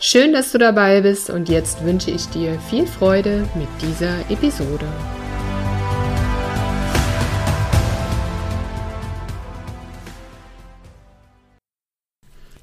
Schön, dass du dabei bist und jetzt wünsche ich dir viel Freude mit dieser Episode.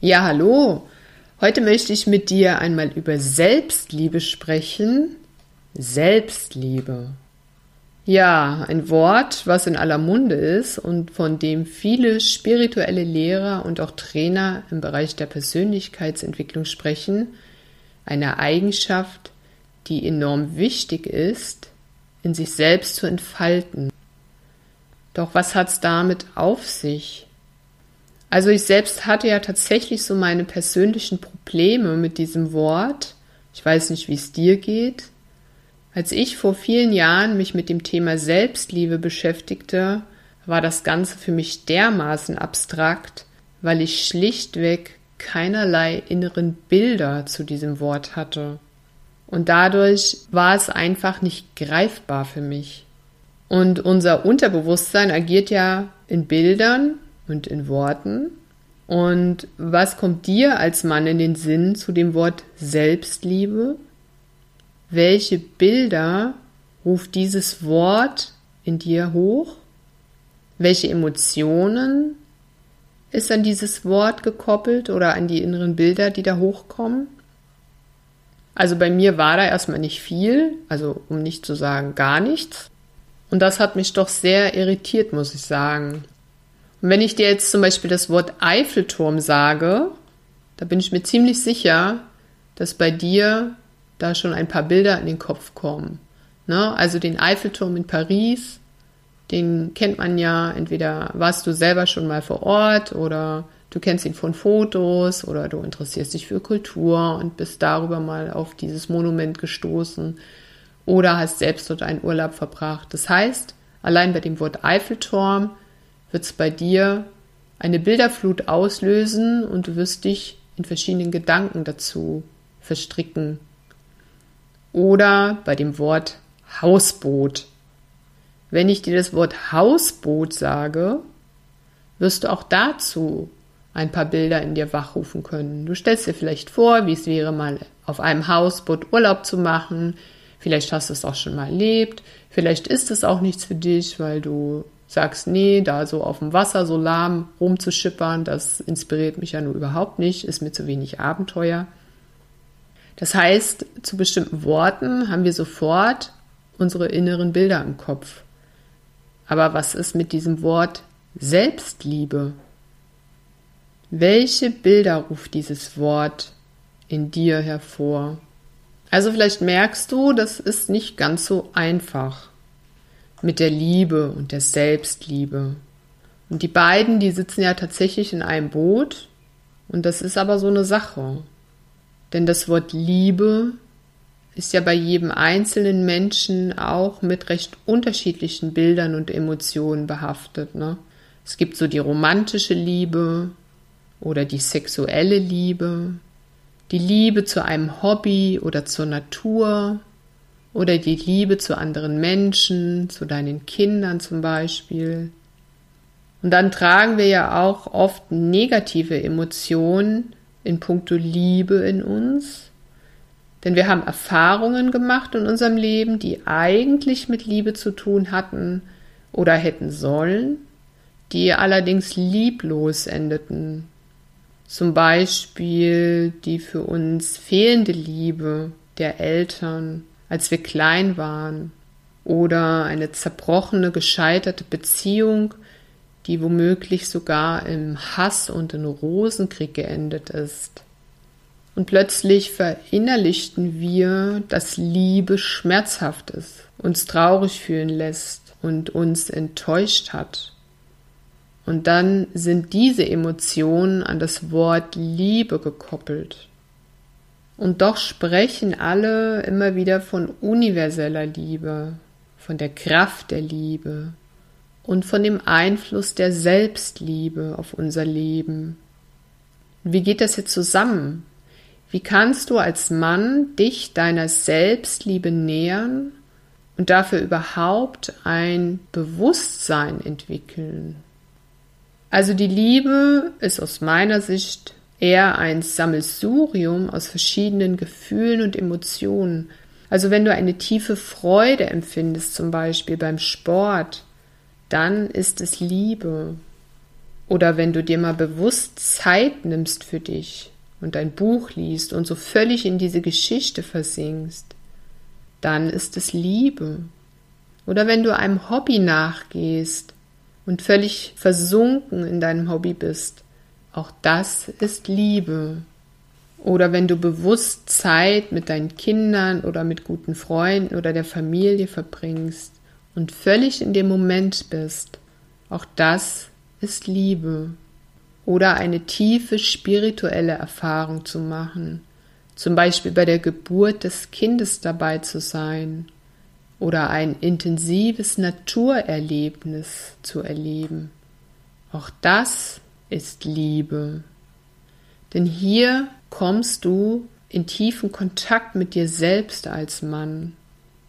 Ja, hallo. Heute möchte ich mit dir einmal über Selbstliebe sprechen. Selbstliebe. Ja, ein Wort, was in aller Munde ist und von dem viele spirituelle Lehrer und auch Trainer im Bereich der Persönlichkeitsentwicklung sprechen. Eine Eigenschaft, die enorm wichtig ist, in sich selbst zu entfalten. Doch was hat's damit auf sich? Also ich selbst hatte ja tatsächlich so meine persönlichen Probleme mit diesem Wort. Ich weiß nicht, wie es dir geht. Als ich vor vielen Jahren mich mit dem Thema Selbstliebe beschäftigte, war das Ganze für mich dermaßen abstrakt, weil ich schlichtweg keinerlei inneren Bilder zu diesem Wort hatte. Und dadurch war es einfach nicht greifbar für mich. Und unser Unterbewusstsein agiert ja in Bildern und in Worten. Und was kommt dir als Mann in den Sinn zu dem Wort Selbstliebe? Welche Bilder ruft dieses Wort in dir hoch? Welche Emotionen ist an dieses Wort gekoppelt oder an die inneren Bilder, die da hochkommen? Also bei mir war da erstmal nicht viel, also um nicht zu sagen gar nichts. Und das hat mich doch sehr irritiert, muss ich sagen. Und wenn ich dir jetzt zum Beispiel das Wort Eiffelturm sage, da bin ich mir ziemlich sicher, dass bei dir da schon ein paar Bilder in den Kopf kommen. Ne? Also den Eiffelturm in Paris, den kennt man ja, entweder warst du selber schon mal vor Ort oder du kennst ihn von Fotos oder du interessierst dich für Kultur und bist darüber mal auf dieses Monument gestoßen oder hast selbst dort einen Urlaub verbracht. Das heißt, allein bei dem Wort Eiffelturm wird es bei dir eine Bilderflut auslösen und du wirst dich in verschiedenen Gedanken dazu verstricken oder bei dem Wort Hausboot. Wenn ich dir das Wort Hausboot sage, wirst du auch dazu ein paar Bilder in dir wachrufen können. Du stellst dir vielleicht vor, wie es wäre, mal auf einem Hausboot Urlaub zu machen. Vielleicht hast du es auch schon mal erlebt. Vielleicht ist es auch nichts für dich, weil du sagst, nee, da so auf dem Wasser so lahm rumzuschippern, das inspiriert mich ja nur überhaupt nicht, ist mir zu wenig Abenteuer. Das heißt, zu bestimmten Worten haben wir sofort unsere inneren Bilder im Kopf. Aber was ist mit diesem Wort Selbstliebe? Welche Bilder ruft dieses Wort in dir hervor? Also vielleicht merkst du, das ist nicht ganz so einfach mit der Liebe und der Selbstliebe. Und die beiden, die sitzen ja tatsächlich in einem Boot und das ist aber so eine Sache. Denn das Wort Liebe ist ja bei jedem einzelnen Menschen auch mit recht unterschiedlichen Bildern und Emotionen behaftet. Ne? Es gibt so die romantische Liebe oder die sexuelle Liebe, die Liebe zu einem Hobby oder zur Natur oder die Liebe zu anderen Menschen, zu deinen Kindern zum Beispiel. Und dann tragen wir ja auch oft negative Emotionen in puncto Liebe in uns. Denn wir haben Erfahrungen gemacht in unserem Leben, die eigentlich mit Liebe zu tun hatten oder hätten sollen, die allerdings lieblos endeten. Zum Beispiel die für uns fehlende Liebe der Eltern, als wir klein waren, oder eine zerbrochene, gescheiterte Beziehung, die womöglich sogar im Hass und im Rosenkrieg geendet ist. Und plötzlich verinnerlichten wir, dass Liebe schmerzhaft ist, uns traurig fühlen lässt und uns enttäuscht hat. Und dann sind diese Emotionen an das Wort Liebe gekoppelt. Und doch sprechen alle immer wieder von universeller Liebe, von der Kraft der Liebe und von dem Einfluss der Selbstliebe auf unser Leben. Wie geht das jetzt zusammen? Wie kannst du als Mann dich deiner Selbstliebe nähern und dafür überhaupt ein Bewusstsein entwickeln? Also die Liebe ist aus meiner Sicht eher ein Sammelsurium aus verschiedenen Gefühlen und Emotionen. Also wenn du eine tiefe Freude empfindest, zum Beispiel beim Sport, dann ist es Liebe. Oder wenn du dir mal bewusst Zeit nimmst für dich und ein Buch liest und so völlig in diese Geschichte versinkst, dann ist es Liebe. Oder wenn du einem Hobby nachgehst und völlig versunken in deinem Hobby bist, auch das ist Liebe. Oder wenn du bewusst Zeit mit deinen Kindern oder mit guten Freunden oder der Familie verbringst und völlig in dem Moment bist, auch das ist Liebe. Oder eine tiefe spirituelle Erfahrung zu machen, zum Beispiel bei der Geburt des Kindes dabei zu sein oder ein intensives Naturerlebnis zu erleben. Auch das ist Liebe. Denn hier kommst du in tiefen Kontakt mit dir selbst als Mann.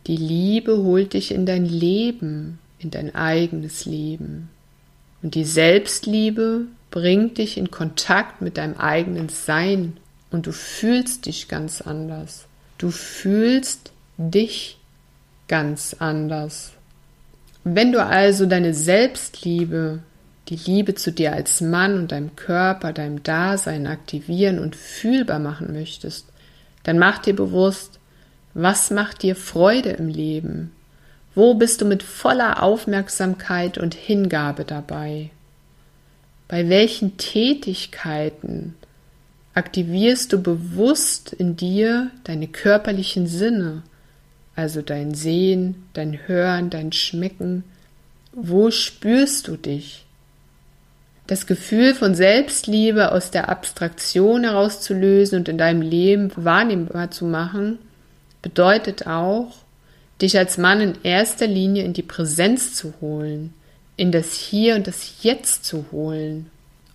Die Liebe holt dich in dein Leben, in dein eigenes Leben. Und die Selbstliebe bringt dich in Kontakt mit deinem eigenen Sein und du fühlst dich ganz anders. Du fühlst dich ganz anders. Wenn du also deine Selbstliebe die Liebe zu dir als Mann und deinem Körper, deinem Dasein aktivieren und fühlbar machen möchtest, dann mach dir bewusst, was macht dir Freude im Leben? Wo bist du mit voller Aufmerksamkeit und Hingabe dabei? Bei welchen Tätigkeiten aktivierst du bewusst in dir deine körperlichen Sinne, also dein Sehen, dein Hören, dein Schmecken? Wo spürst du dich? das Gefühl von Selbstliebe aus der Abstraktion herauszulösen und in deinem Leben wahrnehmbar zu machen, bedeutet auch, dich als Mann in erster Linie in die Präsenz zu holen, in das Hier und das Jetzt zu holen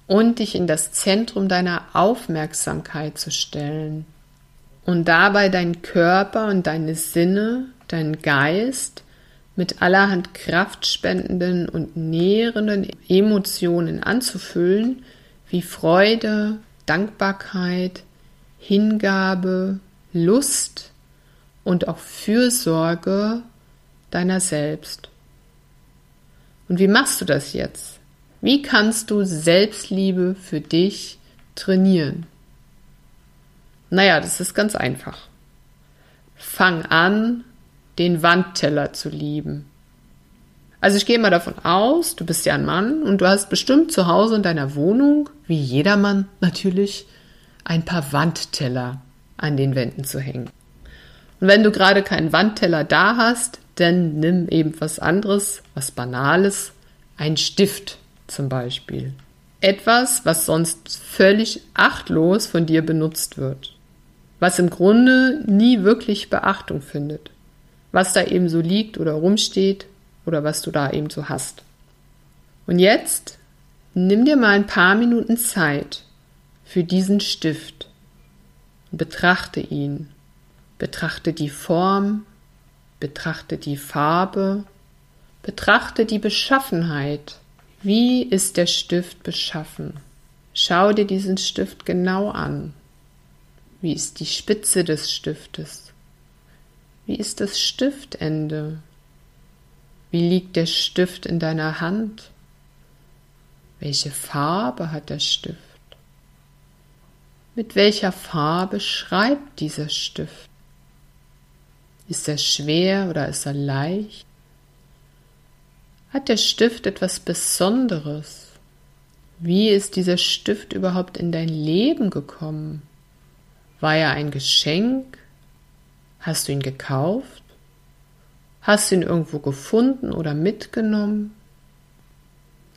und dich in das Zentrum deiner Aufmerksamkeit zu stellen und dabei deinen Körper und deine Sinne, deinen Geist mit allerhand kraftspendenden und nährenden Emotionen anzufüllen, wie Freude, Dankbarkeit, Hingabe, Lust und auch Fürsorge deiner selbst. Und wie machst du das jetzt? Wie kannst du Selbstliebe für dich trainieren? Naja, das ist ganz einfach. Fang an, den Wandteller zu lieben. Also ich gehe mal davon aus, du bist ja ein Mann und du hast bestimmt zu Hause in deiner Wohnung, wie jeder Mann natürlich, ein paar Wandteller an den Wänden zu hängen. Und wenn du gerade keinen Wandteller da hast, dann nimm eben was anderes, was Banales, ein Stift zum Beispiel. Etwas, was sonst völlig achtlos von dir benutzt wird. Was im Grunde nie wirklich Beachtung findet was da eben so liegt oder rumsteht oder was du da eben so hast. Und jetzt nimm dir mal ein paar Minuten Zeit für diesen Stift und betrachte ihn. Betrachte die Form, betrachte die Farbe, betrachte die Beschaffenheit. Wie ist der Stift beschaffen? Schau dir diesen Stift genau an. Wie ist die Spitze des Stiftes? Wie ist das Stiftende? Wie liegt der Stift in deiner Hand? Welche Farbe hat der Stift? Mit welcher Farbe schreibt dieser Stift? Ist er schwer oder ist er leicht? Hat der Stift etwas Besonderes? Wie ist dieser Stift überhaupt in dein Leben gekommen? War er ein Geschenk Hast du ihn gekauft? Hast du ihn irgendwo gefunden oder mitgenommen?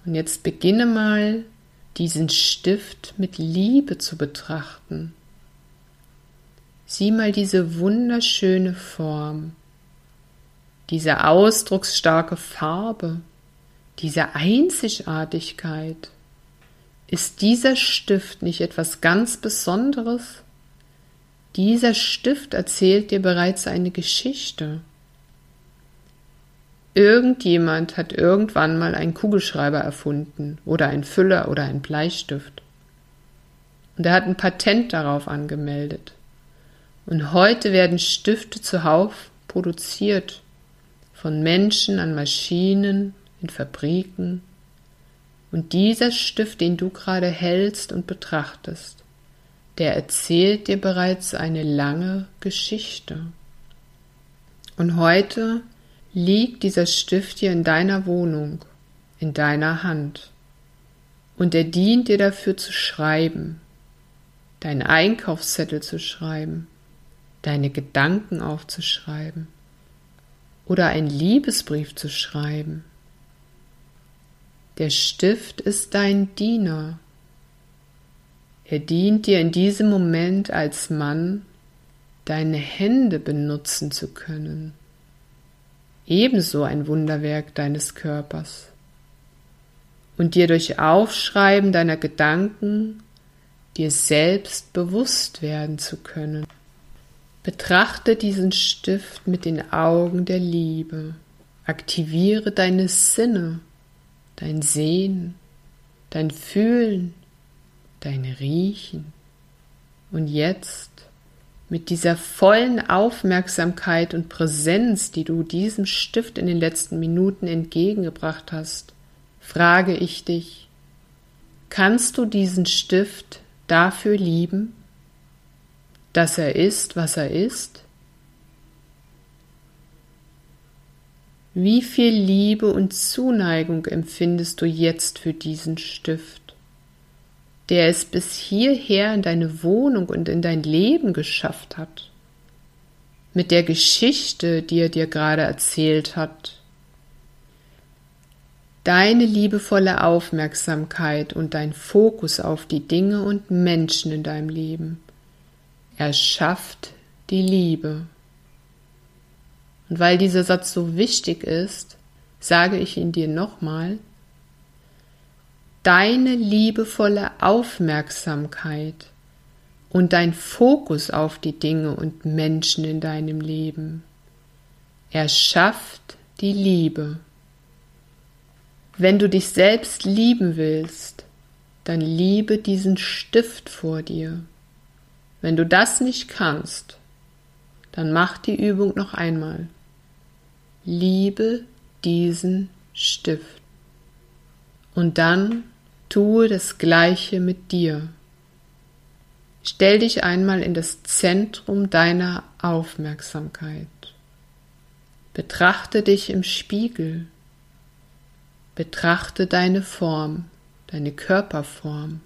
Und jetzt beginne mal, diesen Stift mit Liebe zu betrachten. Sieh mal diese wunderschöne Form, diese ausdrucksstarke Farbe, diese Einzigartigkeit. Ist dieser Stift nicht etwas ganz Besonderes? Dieser Stift erzählt dir bereits eine Geschichte. Irgendjemand hat irgendwann mal einen Kugelschreiber erfunden oder einen Füller oder einen Bleistift. Und er hat ein Patent darauf angemeldet. Und heute werden Stifte zuhauf produziert von Menschen an Maschinen, in Fabriken. Und dieser Stift, den du gerade hältst und betrachtest, der erzählt dir bereits eine lange Geschichte. Und heute liegt dieser Stift hier in deiner Wohnung, in deiner Hand. Und er dient dir dafür zu schreiben, deinen Einkaufszettel zu schreiben, deine Gedanken aufzuschreiben oder einen Liebesbrief zu schreiben. Der Stift ist dein Diener. Er dient dir in diesem Moment als Mann, deine Hände benutzen zu können ebenso ein Wunderwerk deines Körpers. Und dir durch Aufschreiben deiner Gedanken dir selbst bewusst werden zu können. Betrachte diesen Stift mit den Augen der Liebe. Aktiviere deine Sinne, dein Sehen, dein Fühlen, dein Riechen. Und jetzt mit dieser vollen Aufmerksamkeit und Präsenz, die du diesem Stift in den letzten Minuten entgegengebracht hast, frage ich dich, kannst du diesen Stift dafür lieben, dass er ist, was er ist? Wie viel Liebe und Zuneigung empfindest du jetzt für diesen Stift? der es bis hierher in deine Wohnung und in dein Leben geschafft hat, mit der Geschichte, die er dir gerade erzählt hat. Deine liebevolle Aufmerksamkeit und dein Fokus auf die Dinge und Menschen in deinem Leben erschafft die Liebe. Und weil dieser Satz so wichtig ist, sage ich ihn dir nochmal, deine liebevolle Aufmerksamkeit und dein Fokus auf die Dinge und Menschen in deinem Leben erschafft die Liebe. Wenn du dich selbst lieben willst, dann liebe diesen Stift vor dir. Wenn du das nicht kannst, dann mach die Übung noch einmal. Liebe diesen Stift. Und dann Tue das Gleiche mit dir. Stell dich einmal in das Zentrum deiner Aufmerksamkeit. Betrachte dich im Spiegel. Betrachte deine Form, deine Körperform.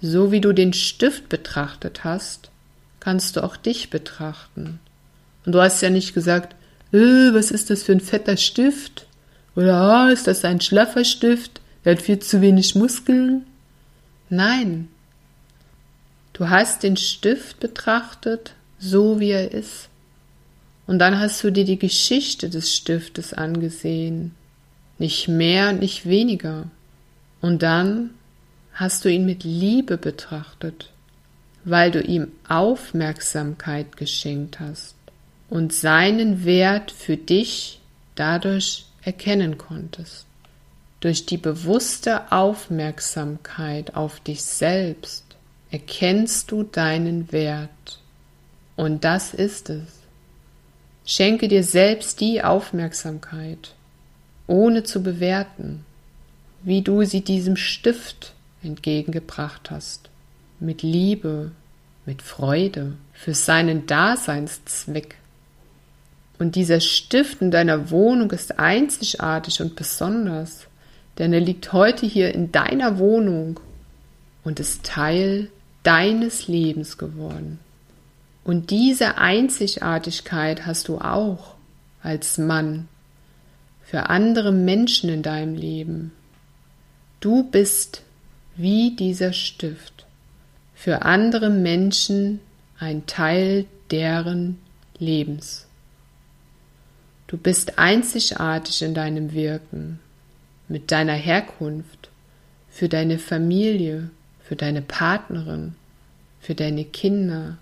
So wie du den Stift betrachtet hast, kannst du auch dich betrachten. Und du hast ja nicht gesagt, äh, was ist das für ein fetter Stift? Oder oh, ist das ein schlaffer Stift? Er hat viel zu wenig Muskeln. Nein. Du hast den Stift betrachtet, so wie er ist. Und dann hast du dir die Geschichte des Stiftes angesehen. Nicht mehr, nicht weniger. Und dann hast du ihn mit Liebe betrachtet, weil du ihm Aufmerksamkeit geschenkt hast und seinen Wert für dich dadurch erkennen konntest. Durch die bewusste Aufmerksamkeit auf dich selbst erkennst du deinen Wert. Und das ist es. Schenke dir selbst die Aufmerksamkeit, ohne zu bewerten, wie du sie diesem Stift entgegengebracht hast, mit Liebe, mit Freude, für seinen Daseinszweck. Und dieser Stift in deiner Wohnung ist einzigartig und besonders, denn er liegt heute hier in deiner Wohnung und ist Teil deines Lebens geworden. Und diese Einzigartigkeit hast du auch als Mann für andere Menschen in deinem Leben. Du bist wie dieser Stift für andere Menschen ein Teil deren Lebens. Du bist einzigartig in deinem Wirken, mit deiner Herkunft, für deine Familie, für deine Partnerin, für deine Kinder,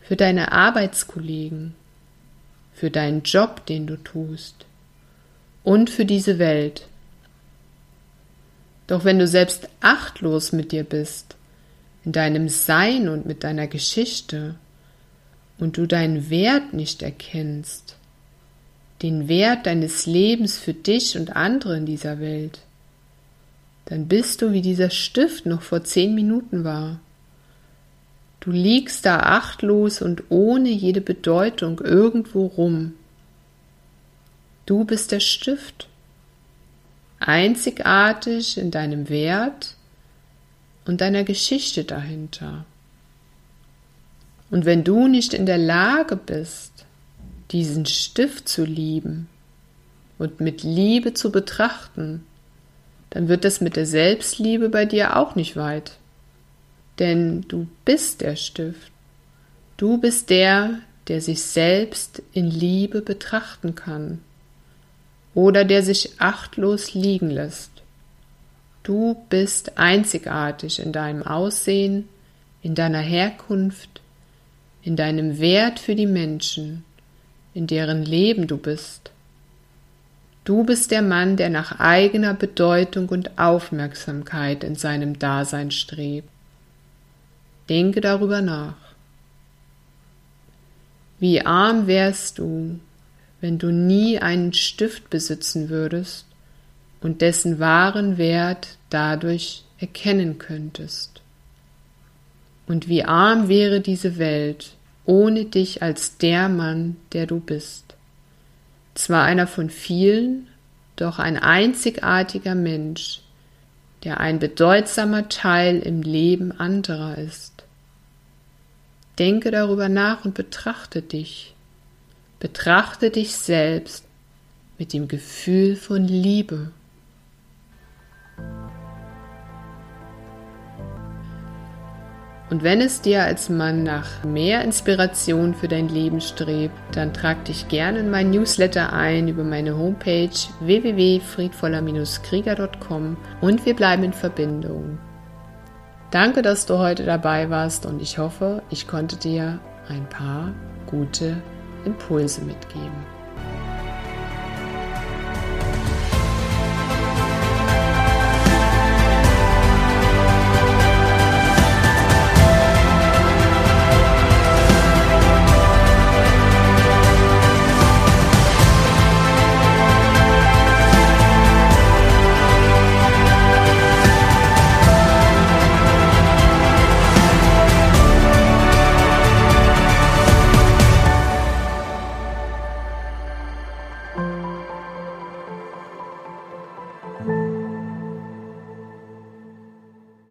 für deine Arbeitskollegen, für deinen Job, den du tust und für diese Welt. Doch wenn du selbst achtlos mit dir bist, in deinem Sein und mit deiner Geschichte, und du deinen Wert nicht erkennst, den Wert deines Lebens für dich und andere in dieser Welt, dann bist du wie dieser Stift noch vor zehn Minuten war. Du liegst da achtlos und ohne jede Bedeutung irgendwo rum. Du bist der Stift, einzigartig in deinem Wert und deiner Geschichte dahinter. Und wenn du nicht in der Lage bist, diesen Stift zu lieben und mit Liebe zu betrachten, dann wird das mit der Selbstliebe bei dir auch nicht weit. Denn du bist der Stift. Du bist der, der sich selbst in Liebe betrachten kann oder der sich achtlos liegen lässt. Du bist einzigartig in deinem Aussehen, in deiner Herkunft, in deinem Wert für die Menschen, in deren Leben du bist. Du bist der Mann, der nach eigener Bedeutung und Aufmerksamkeit in seinem Dasein strebt. Denke darüber nach. Wie arm wärst du, wenn du nie einen Stift besitzen würdest und dessen wahren Wert dadurch erkennen könntest. Und wie arm wäre diese Welt, ohne dich als der Mann, der du bist. Zwar einer von vielen, doch ein einzigartiger Mensch, der ein bedeutsamer Teil im Leben anderer ist. Denke darüber nach und betrachte dich. Betrachte dich selbst mit dem Gefühl von Liebe. Und wenn es dir als Mann nach mehr Inspiration für dein Leben strebt, dann trag dich gerne in mein Newsletter ein über meine Homepage www.friedvoller-krieger.com und wir bleiben in Verbindung. Danke, dass du heute dabei warst und ich hoffe, ich konnte dir ein paar gute Impulse mitgeben.